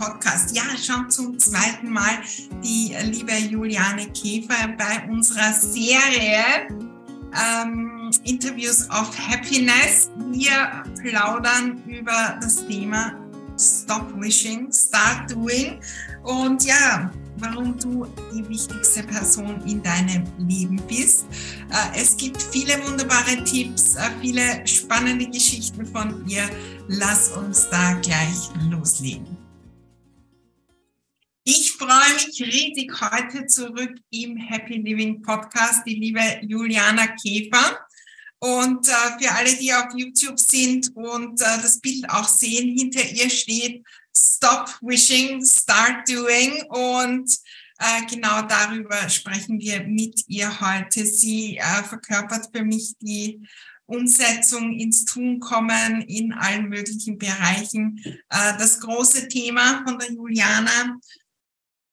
Podcast. Ja, schon zum zweiten Mal die liebe Juliane Käfer bei unserer Serie ähm, Interviews of Happiness. Wir plaudern über das Thema Stop Wishing, Start Doing. Und ja, warum du die wichtigste Person in deinem Leben bist. Äh, es gibt viele wunderbare Tipps, äh, viele spannende Geschichten von ihr. Lass uns da gleich loslegen. Ich freue mich riesig heute zurück im Happy Living Podcast, die liebe Juliana Käfer. Und äh, für alle, die auf YouTube sind und äh, das Bild auch sehen, hinter ihr steht Stop Wishing, Start Doing. Und äh, genau darüber sprechen wir mit ihr heute. Sie äh, verkörpert für mich die Umsetzung ins Tun kommen in allen möglichen Bereichen. Äh, das große Thema von der Juliana.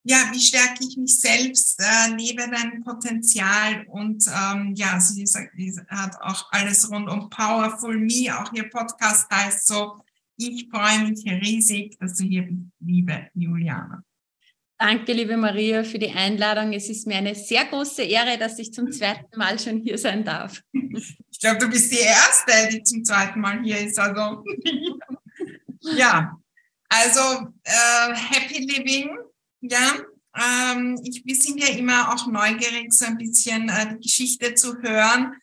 Ja, wie stärke ich mich selbst, äh, lebe dein Potenzial und ähm, ja, sie, sagt, sie hat auch alles rund um Powerful Me, auch ihr Podcast heißt so, ich freue mich riesig, dass du hier bist, liebe Juliana. Danke, liebe Maria, für die Einladung. Es ist mir eine sehr große Ehre, dass ich zum zweiten Mal schon hier sein darf. Ich glaube, du bist die Erste, die zum zweiten Mal hier ist. Also, ja, also äh, Happy Living, ja. Ähm, ich, wir sind ja immer auch neugierig, so ein bisschen äh, die Geschichte zu hören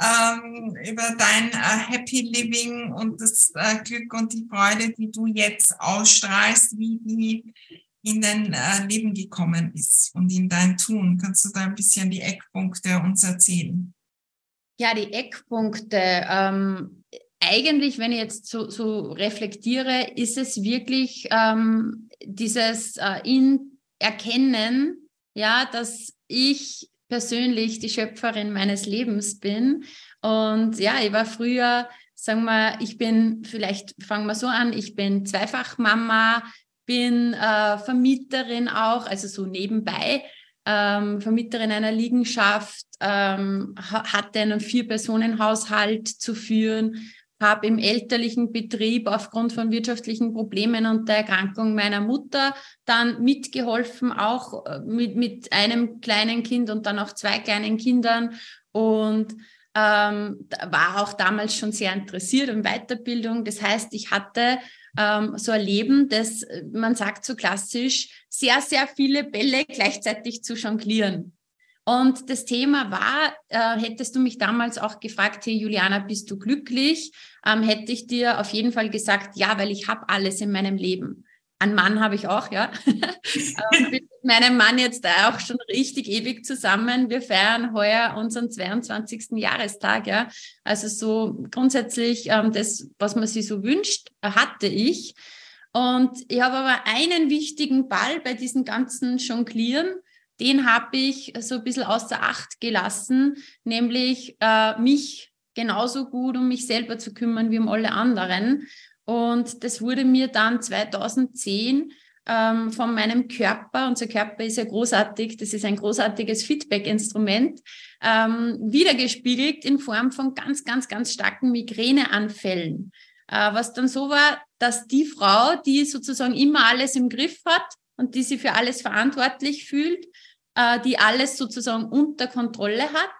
ähm, über dein äh, Happy Living und das äh, Glück und die Freude, die du jetzt ausstrahlst, wie die in dein äh, Leben gekommen ist und in dein Tun. Kannst du da ein bisschen die Eckpunkte uns erzählen? Ja, die Eckpunkte. Ähm, eigentlich, wenn ich jetzt so, so reflektiere, ist es wirklich ähm, dieses äh, in Erkennen, ja, dass ich persönlich die Schöpferin meines Lebens bin. Und ja, ich war früher, sagen wir, ich bin, vielleicht fangen wir so an, ich bin Zweifachmama, bin äh, Vermieterin auch, also so nebenbei, ähm, Vermieterin einer Liegenschaft, ähm, hatte einen Vier-Personen-Haushalt zu führen, habe im elterlichen Betrieb aufgrund von wirtschaftlichen Problemen und der Erkrankung meiner Mutter dann mitgeholfen, auch äh, mit, mit einem kleinen Kind und dann auch zwei kleinen Kindern und ähm, war auch damals schon sehr interessiert in Weiterbildung. Das heißt, ich hatte ähm, so ein Leben, das, äh, man sagt so klassisch, sehr, sehr viele Bälle gleichzeitig zu jonglieren. Und das Thema war, äh, hättest du mich damals auch gefragt, hey Juliana, bist du glücklich? Ähm, hätte ich dir auf jeden Fall gesagt, ja, weil ich habe alles in meinem Leben. Einen Mann habe ich auch, ja. ähm, bin mit meinem Mann jetzt auch schon richtig ewig zusammen. Wir feiern heuer unseren 22. Jahrestag, ja. Also so grundsätzlich ähm, das, was man sich so wünscht, hatte ich. Und ich habe aber einen wichtigen Ball bei diesen ganzen Jonglieren den habe ich so ein bisschen außer Acht gelassen, nämlich äh, mich genauso gut um mich selber zu kümmern wie um alle anderen. Und das wurde mir dann 2010 ähm, von meinem Körper, unser Körper ist ja großartig, das ist ein großartiges Feedback-Instrument, ähm, wiedergespiegelt in Form von ganz, ganz, ganz starken Migräneanfällen. Äh, was dann so war, dass die Frau, die sozusagen immer alles im Griff hat und die sich für alles verantwortlich fühlt, äh, die alles sozusagen unter Kontrolle hat.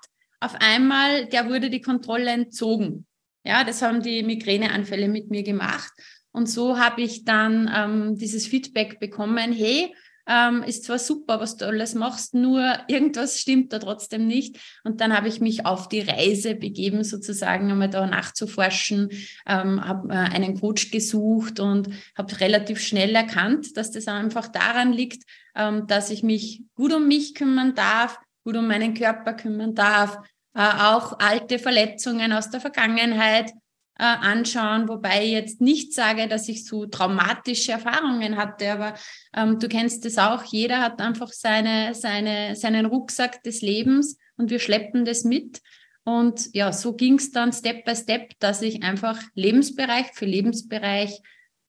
Auf einmal, der wurde die Kontrolle entzogen. Ja, das haben die Migräneanfälle mit mir gemacht. Und so habe ich dann ähm, dieses Feedback bekommen, hey, ähm, ist zwar super, was du alles machst, nur irgendwas stimmt da trotzdem nicht. Und dann habe ich mich auf die Reise begeben, sozusagen einmal da nachzuforschen, ähm, habe äh, einen Coach gesucht und habe relativ schnell erkannt, dass das einfach daran liegt, ähm, dass ich mich gut um mich kümmern darf, gut um meinen Körper kümmern darf, äh, auch alte Verletzungen aus der Vergangenheit äh, anschauen, wobei ich jetzt nicht sage, dass ich so traumatische Erfahrungen hatte, aber ähm, du kennst es auch, jeder hat einfach seine, seine, seinen Rucksack des Lebens und wir schleppen das mit. Und ja, so ging es dann Step by Step, dass ich einfach Lebensbereich für Lebensbereich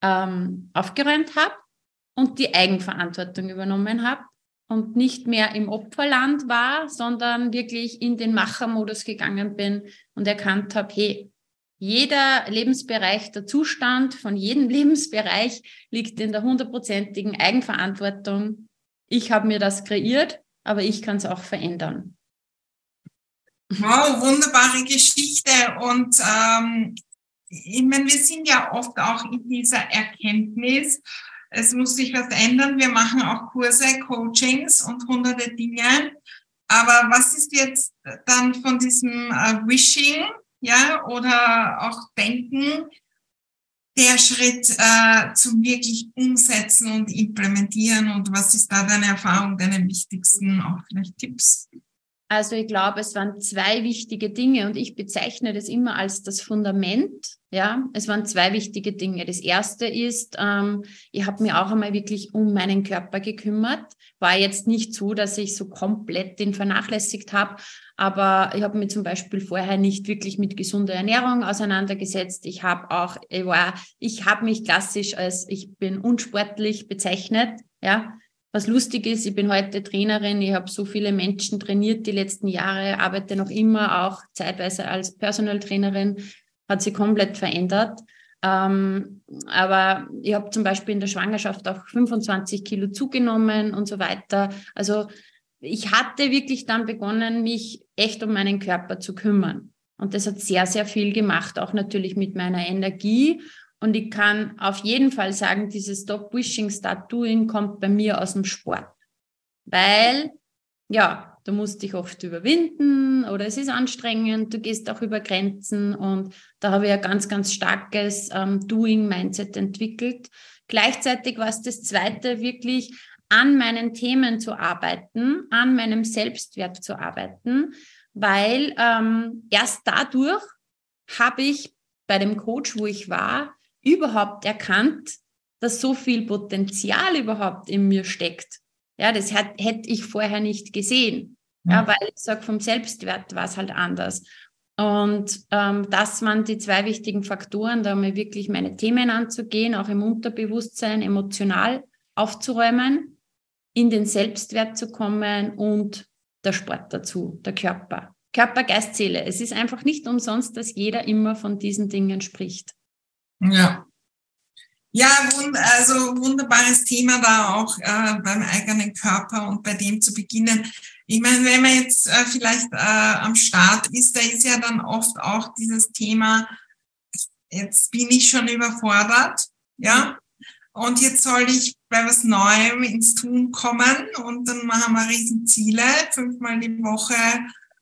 ähm, aufgeräumt habe und die Eigenverantwortung übernommen habe und nicht mehr im Opferland war, sondern wirklich in den Machermodus gegangen bin und erkannt habe, hey, Jeder Lebensbereich, der Zustand von jedem Lebensbereich liegt in der hundertprozentigen Eigenverantwortung. Ich habe mir das kreiert, aber ich kann es auch verändern. Wow, wunderbare Geschichte. Und ähm, ich meine, wir sind ja oft auch in dieser Erkenntnis, es muss sich was ändern. Wir machen auch Kurse, Coachings und hunderte Dinge. Aber was ist jetzt dann von diesem äh, Wishing, ja, oder auch Denken, der Schritt äh, zum wirklich Umsetzen und Implementieren? Und was ist da deine Erfahrung, deine wichtigsten auch vielleicht Tipps? Also ich glaube, es waren zwei wichtige Dinge und ich bezeichne das immer als das Fundament. Ja, es waren zwei wichtige Dinge. Das erste ist, ähm, ich habe mir auch einmal wirklich um meinen Körper gekümmert. War jetzt nicht so, dass ich so komplett den vernachlässigt habe, aber ich habe mir zum Beispiel vorher nicht wirklich mit gesunder Ernährung auseinandergesetzt. Ich habe auch, ich war, ich habe mich klassisch als ich bin unsportlich bezeichnet. Ja, was lustig ist, ich bin heute Trainerin, ich habe so viele Menschen trainiert die letzten Jahre, arbeite noch immer auch zeitweise als Personal Trainerin, hat sich komplett verändert. Ähm, aber ich habe zum Beispiel in der Schwangerschaft auch 25 Kilo zugenommen und so weiter. Also ich hatte wirklich dann begonnen, mich echt um meinen Körper zu kümmern. Und das hat sehr, sehr viel gemacht, auch natürlich mit meiner Energie und ich kann auf jeden Fall sagen, dieses Stop Wishing, Start Doing kommt bei mir aus dem Sport. Weil, ja, du musst dich oft überwinden oder es ist anstrengend, du gehst auch über Grenzen und da habe ich ein ganz, ganz starkes ähm, Doing-Mindset entwickelt. Gleichzeitig war es das zweite, wirklich an meinen Themen zu arbeiten, an meinem Selbstwert zu arbeiten, weil ähm, erst dadurch habe ich bei dem Coach, wo ich war, überhaupt erkannt, dass so viel Potenzial überhaupt in mir steckt. Ja, das hätte ich vorher nicht gesehen. Ja, weil ich sage, vom Selbstwert war es halt anders. Und ähm, das waren die zwei wichtigen Faktoren, da mal wirklich meine Themen anzugehen, auch im Unterbewusstsein emotional aufzuräumen, in den Selbstwert zu kommen und der Sport dazu, der Körper. Körper, Geist, Seele. Es ist einfach nicht umsonst, dass jeder immer von diesen Dingen spricht. Ja. Ja, also wunderbares Thema da auch äh, beim eigenen Körper und bei dem zu beginnen. Ich meine, wenn man jetzt äh, vielleicht äh, am Start ist, da ist ja dann oft auch dieses Thema, jetzt bin ich schon überfordert, ja, und jetzt soll ich bei was Neuem ins Tun kommen und dann machen wir Riesenziele, fünfmal die Woche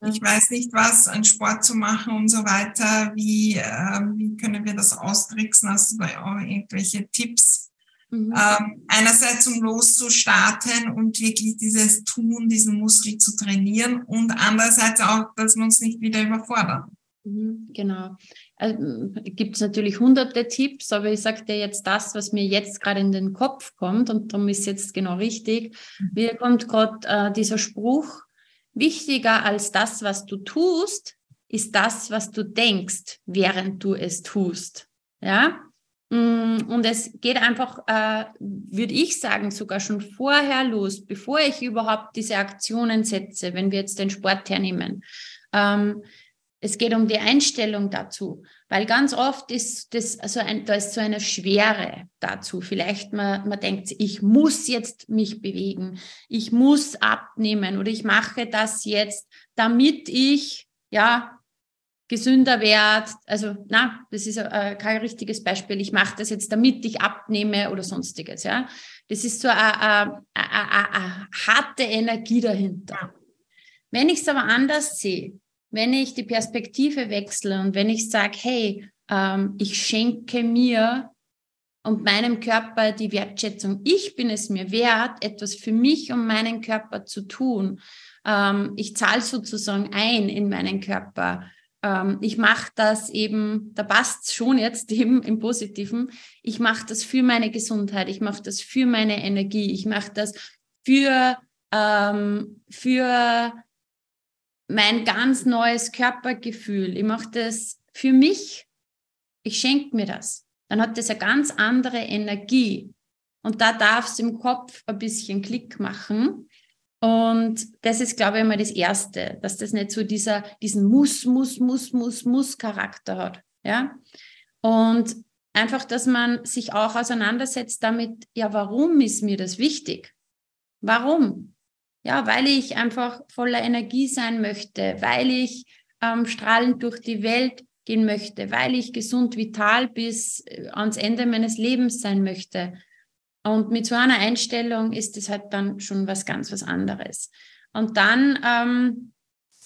ich weiß nicht was, einen Sport zu machen und so weiter. Wie, äh, wie können wir das austricksen? Hast du da auch irgendwelche Tipps? Mhm. Ähm, einerseits um loszustarten und wirklich dieses Tun, diesen Muskel zu trainieren und andererseits auch, dass wir uns nicht wieder überfordern. Mhm, genau. Also, Gibt es natürlich hunderte Tipps, aber ich sage dir jetzt das, was mir jetzt gerade in den Kopf kommt und darum ist jetzt genau richtig. Mhm. Mir kommt gerade äh, dieser Spruch, Wichtiger als das, was du tust, ist das, was du denkst, während du es tust. Ja? Mm, und es geht einfach, äh, würde ich sagen, sogar schon vorher los, bevor ich überhaupt diese Aktionen setze, wenn wir jetzt den Sport hernehmen. Ähm, es geht um die Einstellung dazu, weil ganz oft ist das so ein, da ist so eine Schwere dazu. Vielleicht man, man denkt, ich muss jetzt mich bewegen, ich muss abnehmen oder ich mache das jetzt, damit ich ja gesünder werde. Also na, das ist äh, kein richtiges Beispiel. Ich mache das jetzt, damit ich abnehme oder sonstiges. Ja, das ist so eine, eine harte Energie dahinter. Wenn ich es aber anders sehe, wenn ich die Perspektive wechsle und wenn ich sage, hey, ähm, ich schenke mir und meinem Körper die Wertschätzung, ich bin es mir wert, etwas für mich und meinen Körper zu tun. Ähm, ich zahle sozusagen ein in meinen Körper. Ähm, ich mache das eben, da passt schon jetzt eben im Positiven, ich mache das für meine Gesundheit, ich mache das für meine Energie, ich mache das für, ähm, für mein ganz neues Körpergefühl. Ich mache das für mich. Ich schenke mir das. Dann hat das eine ganz andere Energie. Und da darf es im Kopf ein bisschen Klick machen. Und das ist, glaube ich, mal das Erste, dass das nicht so dieser, diesen Muss, Muss, Muss, Muss, Muss Charakter hat. Ja. Und einfach, dass man sich auch auseinandersetzt damit, ja, warum ist mir das wichtig? Warum? Ja, weil ich einfach voller Energie sein möchte, weil ich ähm, strahlend durch die Welt gehen möchte, weil ich gesund, vital bis äh, ans Ende meines Lebens sein möchte. Und mit so einer Einstellung ist es halt dann schon was ganz was anderes. Und dann ähm,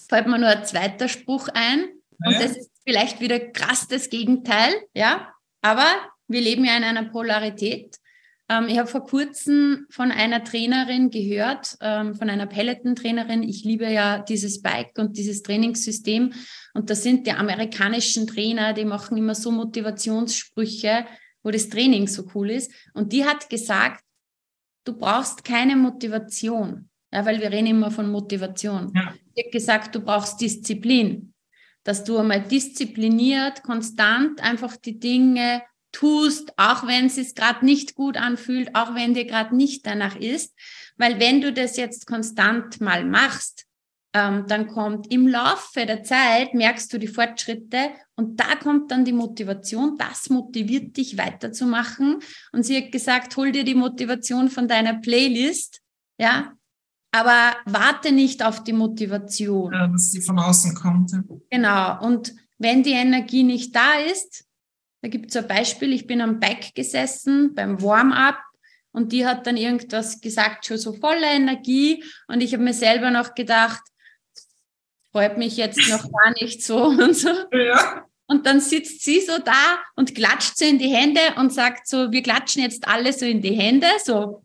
fällt mir nur ein zweiter Spruch ein. Ja. Und das ist vielleicht wieder krass das Gegenteil, ja. Aber wir leben ja in einer Polarität. Ähm, ich habe vor kurzem von einer Trainerin gehört, ähm, von einer Peloton-Trainerin. Ich liebe ja dieses Bike und dieses Trainingssystem. Und das sind die amerikanischen Trainer, die machen immer so Motivationssprüche, wo das Training so cool ist. Und die hat gesagt, du brauchst keine Motivation. Ja, weil wir reden immer von Motivation. Ja. Sie hat gesagt, du brauchst Disziplin. Dass du einmal diszipliniert, konstant einfach die Dinge tust, auch wenn es sich gerade nicht gut anfühlt, auch wenn dir gerade nicht danach ist. Weil wenn du das jetzt konstant mal machst, ähm, dann kommt im Laufe der Zeit, merkst du die Fortschritte und da kommt dann die Motivation, das motiviert dich weiterzumachen. Und sie hat gesagt, hol dir die Motivation von deiner Playlist, ja, aber warte nicht auf die Motivation. Ja, dass sie von außen kommt. Genau. Und wenn die Energie nicht da ist, da gibt es ein Beispiel, ich bin am Bike gesessen beim Warm-up und die hat dann irgendwas gesagt, schon so voller Energie und ich habe mir selber noch gedacht, freut mich jetzt noch gar nicht so und so. Ja. Und dann sitzt sie so da und klatscht so in die Hände und sagt so, wir klatschen jetzt alle so in die Hände, so.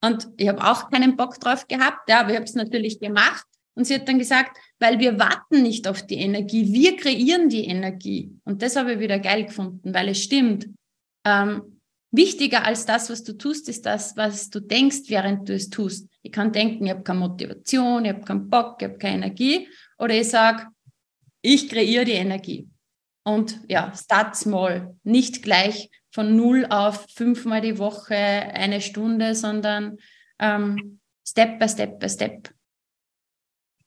Und ich habe auch keinen Bock drauf gehabt, ja, aber ich habe es natürlich gemacht. Und sie hat dann gesagt, weil wir warten nicht auf die Energie, wir kreieren die Energie. Und das habe ich wieder geil gefunden, weil es stimmt. Ähm, wichtiger als das, was du tust, ist das, was du denkst, während du es tust. Ich kann denken, ich habe keine Motivation, ich habe keinen Bock, ich habe keine Energie. Oder ich sage, ich kreiere die Energie. Und ja, start small. Nicht gleich von null auf fünfmal die Woche eine Stunde, sondern ähm, Step by Step by Step.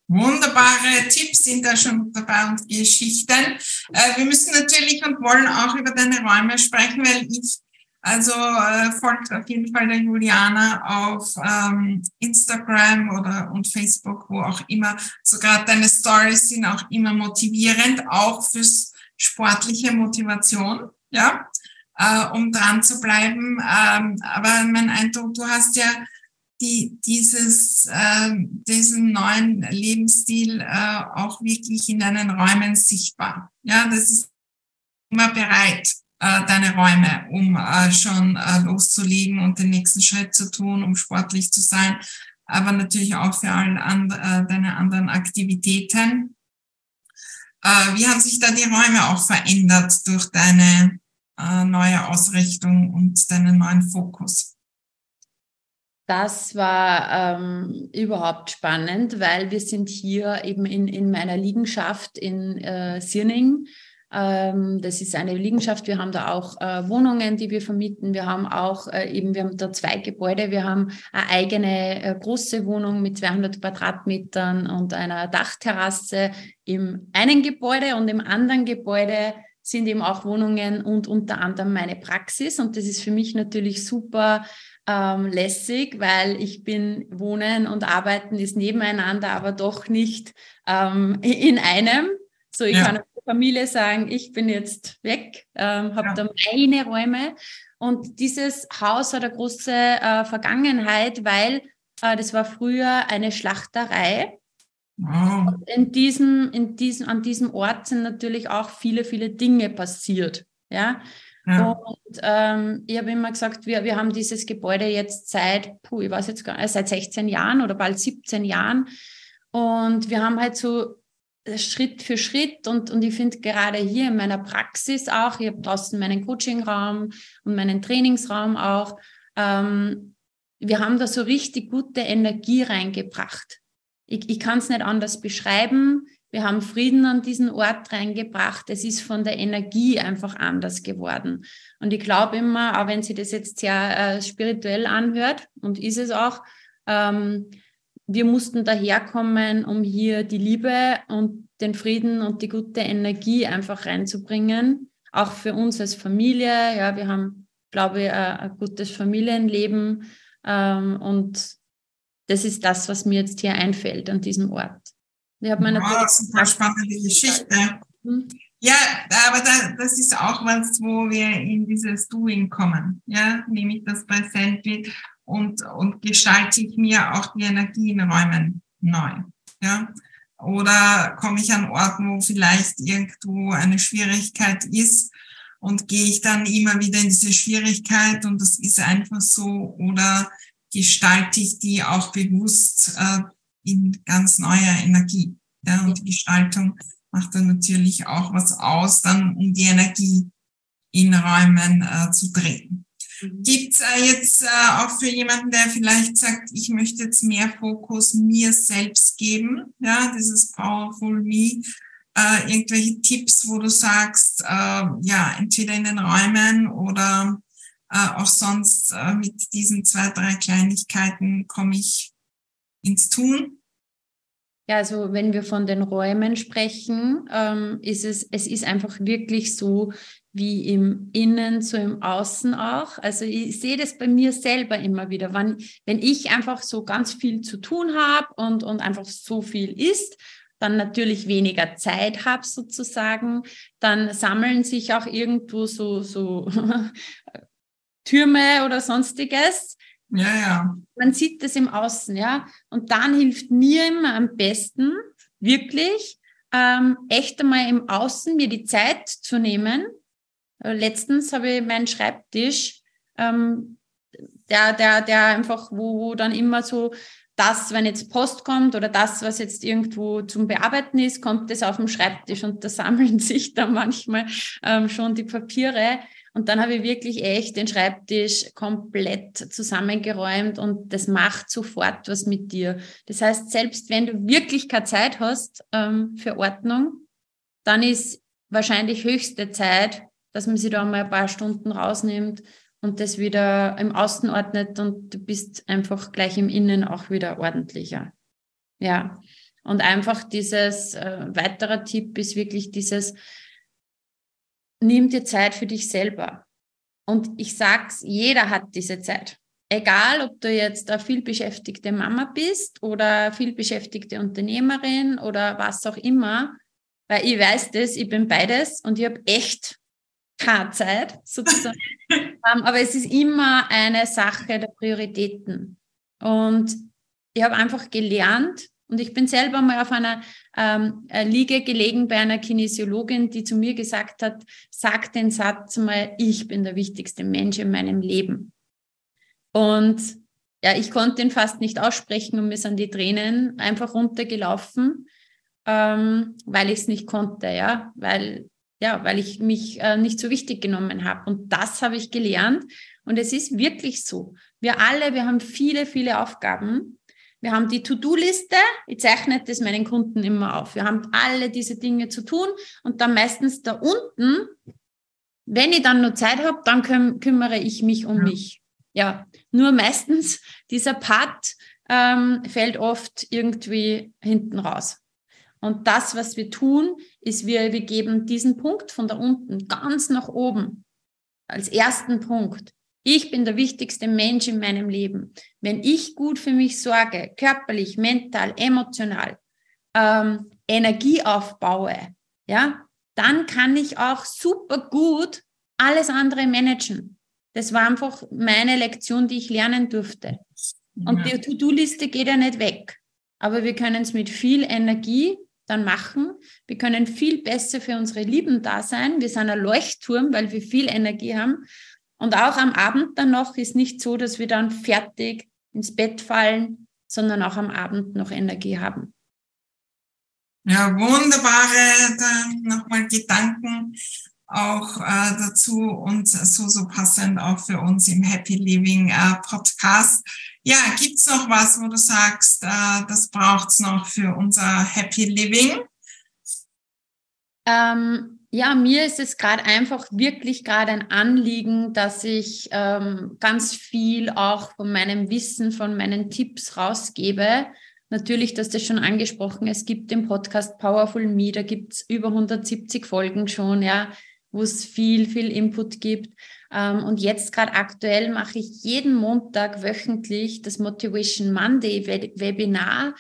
Wunderbare Tipps sind da schon dabei und Geschichten. Äh, wir müssen natürlich und wollen auch über deine Räume sprechen, weil ich also äh, folgt auf jeden Fall der Juliana auf ähm, Instagram oder und Facebook, wo auch immer. Sogar deine Stories sind auch immer motivierend, auch fürs sportliche Motivation, ja, äh, um dran zu bleiben. Ähm, aber mein Eindruck, du hast ja die, dieses, äh, diesen neuen Lebensstil äh, auch wirklich in deinen Räumen sichtbar. Ja, das ist immer bereit, äh, deine Räume, um äh, schon äh, loszulegen und den nächsten Schritt zu tun, um sportlich zu sein, aber natürlich auch für alle and, äh, deine anderen Aktivitäten. Äh, wie haben sich da die Räume auch verändert durch deine äh, neue Ausrichtung und deinen neuen Fokus? Das war ähm, überhaupt spannend, weil wir sind hier eben in, in meiner Liegenschaft in äh, Sirning. Ähm, das ist eine Liegenschaft. Wir haben da auch äh, Wohnungen, die wir vermieten. Wir haben auch äh, eben, wir haben da zwei Gebäude. Wir haben eine eigene äh, große Wohnung mit 200 Quadratmetern und einer Dachterrasse im einen Gebäude und im anderen Gebäude sind eben auch Wohnungen und unter anderem meine Praxis. Und das ist für mich natürlich super ähm, lässig, weil ich bin, Wohnen und Arbeiten ist nebeneinander, aber doch nicht ähm, in einem. So, ich ja. kann der Familie sagen, ich bin jetzt weg, ähm, habe ja. da meine Räume. Und dieses Haus hat eine große äh, Vergangenheit, weil äh, das war früher eine Schlachterei. Wow. In diesem, in diesem, an diesem Ort sind natürlich auch viele, viele Dinge passiert. Ja, ja. Und ähm, ich habe immer gesagt, wir, wir haben dieses Gebäude jetzt seit, puh, ich weiß jetzt gar nicht, seit 16 Jahren oder bald 17 Jahren. Und wir haben halt so äh, Schritt für Schritt und, und ich finde gerade hier in meiner Praxis auch, ich habe draußen meinen Coachingraum und meinen Trainingsraum auch, ähm, wir haben da so richtig gute Energie reingebracht. Ich, ich kann es nicht anders beschreiben. Wir haben Frieden an diesen Ort reingebracht. Es ist von der Energie einfach anders geworden. Und ich glaube immer, auch wenn sie das jetzt sehr äh, spirituell anhört, und ist es auch, ähm, wir mussten daherkommen, um hier die Liebe und den Frieden und die gute Energie einfach reinzubringen. Auch für uns als Familie. Ja, wir haben, glaube ich, ein, ein gutes Familienleben. Ähm, und das ist das, was mir jetzt hier einfällt an diesem Ort. Ich habe meine wow, das ist eine spannende Geschichte. Hm? Ja, aber da, das ist auch was, wo wir in dieses Doing kommen. Ja, nehme ich das präsent mit und, und gestalte ich mir auch die Energie in Räumen neu. Ja, oder komme ich an Orten, wo vielleicht irgendwo eine Schwierigkeit ist und gehe ich dann immer wieder in diese Schwierigkeit und das ist einfach so oder gestalte ich die auch bewusst äh, in ganz neuer Energie. Ja, und die Gestaltung macht dann natürlich auch was aus, dann um die Energie in Räumen äh, zu drehen. Mhm. Gibt es äh, jetzt äh, auch für jemanden, der vielleicht sagt, ich möchte jetzt mehr Fokus mir selbst geben, ja, dieses Powerful Me, äh, irgendwelche Tipps, wo du sagst, äh, ja, entweder in den Räumen oder äh, auch sonst äh, mit diesen zwei, drei Kleinigkeiten komme ich ins Tun? Ja, also wenn wir von den Räumen sprechen, ähm, ist es, es ist einfach wirklich so wie im Innen, so im Außen auch. Also ich sehe das bei mir selber immer wieder, wann, wenn ich einfach so ganz viel zu tun habe und, und einfach so viel ist, dann natürlich weniger Zeit habe sozusagen, dann sammeln sich auch irgendwo so, so Türme oder sonstiges. Ja, ja. Man sieht das im Außen, ja. Und dann hilft mir immer am besten, wirklich, ähm, echt einmal im Außen mir die Zeit zu nehmen. Äh, letztens habe ich meinen Schreibtisch, ähm, der, der, der einfach, wo, wo dann immer so das, wenn jetzt Post kommt oder das, was jetzt irgendwo zum Bearbeiten ist, kommt das auf dem Schreibtisch und da sammeln sich dann manchmal ähm, schon die Papiere. Und dann habe ich wirklich echt den Schreibtisch komplett zusammengeräumt und das macht sofort was mit dir. Das heißt, selbst wenn du wirklich keine Zeit hast ähm, für Ordnung, dann ist wahrscheinlich höchste Zeit, dass man sich da mal ein paar Stunden rausnimmt und das wieder im Außen ordnet und du bist einfach gleich im Innen auch wieder ordentlicher. Ja. Und einfach dieses, äh, weiterer Tipp ist wirklich dieses, nimm dir Zeit für dich selber. Und ich sag's, jeder hat diese Zeit. Egal, ob du jetzt eine viel beschäftigte Mama bist oder viel beschäftigte Unternehmerin oder was auch immer, weil ich weiß das, ich bin beides und ich habe echt keine Zeit sozusagen. um, aber es ist immer eine Sache der Prioritäten. Und ich habe einfach gelernt, und ich bin selber mal auf einer ähm, äh, Liege gelegen bei einer Kinesiologin, die zu mir gesagt hat, sag den Satz mal, ich bin der wichtigste Mensch in meinem Leben. Und ja, ich konnte ihn fast nicht aussprechen und mir sind die Tränen einfach runtergelaufen, ähm, weil ich es nicht konnte, ja, weil, ja, weil ich mich äh, nicht so wichtig genommen habe. Und das habe ich gelernt. Und es ist wirklich so. Wir alle, wir haben viele, viele Aufgaben wir haben die To-Do-Liste. Ich zeichne das meinen Kunden immer auf. Wir haben alle diese Dinge zu tun und dann meistens da unten, wenn ich dann nur Zeit habe, dann küm kümmere ich mich um ja. mich. Ja, nur meistens dieser Part ähm, fällt oft irgendwie hinten raus. Und das, was wir tun, ist, wir, wir geben diesen Punkt von da unten ganz nach oben als ersten Punkt. Ich bin der wichtigste Mensch in meinem Leben. Wenn ich gut für mich sorge, körperlich, mental, emotional, ähm, Energie aufbaue, ja, dann kann ich auch super gut alles andere managen. Das war einfach meine Lektion, die ich lernen durfte. Und die To-Do-Liste geht ja nicht weg. Aber wir können es mit viel Energie dann machen. Wir können viel besser für unsere Lieben da sein. Wir sind ein Leuchtturm, weil wir viel Energie haben. Und auch am Abend dann noch ist nicht so, dass wir dann fertig ins Bett fallen, sondern auch am Abend noch Energie haben. Ja, wunderbare nochmal Gedanken auch äh, dazu und so, so passend auch für uns im Happy Living äh, Podcast. Ja, gibt's noch was, wo du sagst, äh, das braucht's noch für unser Happy Living? Ähm, ja, mir ist es gerade einfach wirklich gerade ein Anliegen, dass ich ähm, ganz viel auch von meinem Wissen, von meinen Tipps rausgebe natürlich, dass das schon angesprochen, es gibt den Podcast Powerful Me, da gibt es über 170 Folgen schon, ja, wo es viel, viel Input gibt. Ähm, und jetzt gerade aktuell mache ich jeden Montag wöchentlich das Motivation Monday Webinar,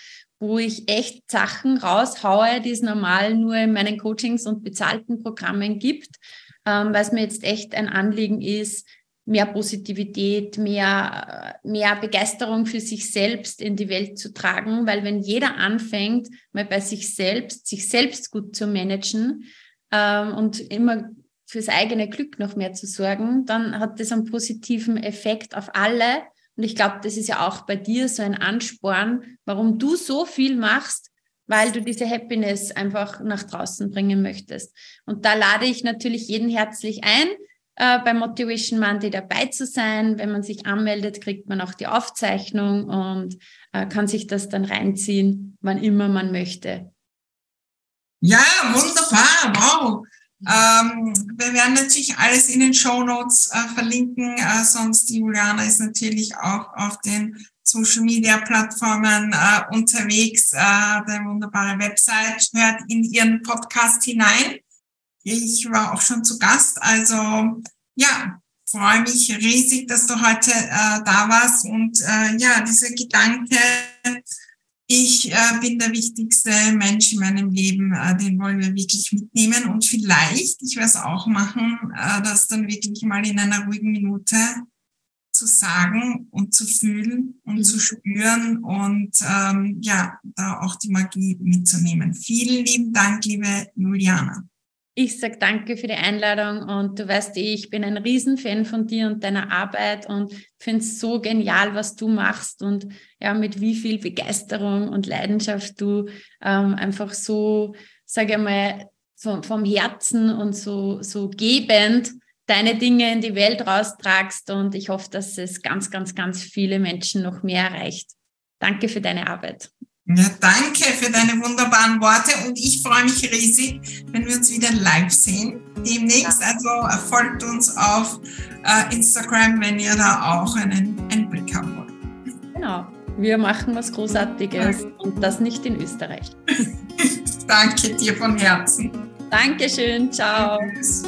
wo ich echt Sachen raushaue, die es normal nur in meinen Coachings und bezahlten Programmen gibt, ähm, weil es mir jetzt echt ein Anliegen ist, mehr Positivität, mehr, mehr Begeisterung für sich selbst in die Welt zu tragen, weil wenn jeder anfängt, mal bei sich selbst, sich selbst gut zu managen ähm, und immer fürs eigene Glück noch mehr zu sorgen, dann hat das einen positiven Effekt auf alle. Und ich glaube, das ist ja auch bei dir so ein Ansporn, warum du so viel machst, weil du diese Happiness einfach nach draußen bringen möchtest. Und da lade ich natürlich jeden herzlich ein, äh, bei Motivation Monday dabei zu sein. Wenn man sich anmeldet, kriegt man auch die Aufzeichnung und äh, kann sich das dann reinziehen, wann immer man möchte. Ja, wunderbar, wow. Ähm, wir werden natürlich alles in den Show Notes äh, verlinken, äh, sonst Juliana ist natürlich auch auf den Social Media Plattformen äh, unterwegs. Äh, der wunderbare Website hört in ihren Podcast hinein. Ich war auch schon zu Gast, also ja, freue mich riesig, dass du heute äh, da warst und äh, ja, dieser Gedanke, ich äh, bin der wichtigste Mensch in meinem Leben, äh, den wollen wir wirklich mitnehmen und vielleicht, ich werde es auch machen, äh, das dann wirklich mal in einer ruhigen Minute zu sagen und zu fühlen und mhm. zu spüren und ähm, ja, da auch die Magie mitzunehmen. Vielen lieben Dank, liebe Juliana. Ich sage danke für die Einladung und du weißt eh, ich bin ein Riesenfan von dir und deiner Arbeit und finde es so genial, was du machst und ja, mit wie viel Begeisterung und Leidenschaft du ähm, einfach so, sage ich mal, vom, vom Herzen und so, so gebend deine Dinge in die Welt raustragst und ich hoffe, dass es ganz, ganz, ganz viele Menschen noch mehr erreicht. Danke für deine Arbeit. Ja, danke für deine wunderbaren Worte und ich freue mich riesig, wenn wir uns wieder live sehen demnächst. Also folgt uns auf äh, Instagram, wenn ihr da auch einen Einblick haben wollt. Genau, wir machen was Großartiges ja. und das nicht in Österreich. danke dir von Herzen. Dankeschön, ciao. Tschüss.